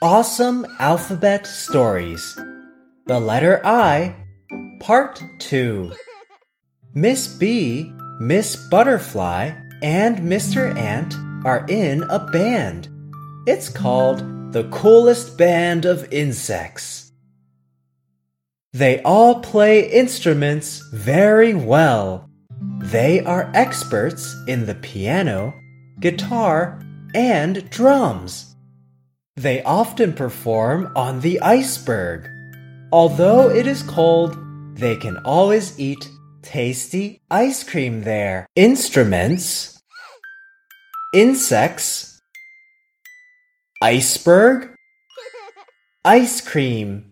Awesome Alphabet Stories The Letter I, Part 2. Miss B, Miss Butterfly, and Mr. Ant are in a band. It's called the Coolest Band of Insects. They all play instruments very well. They are experts in the piano, guitar, and drums. They often perform on the iceberg. Although it is cold, they can always eat tasty ice cream there. Instruments, insects, iceberg, ice cream.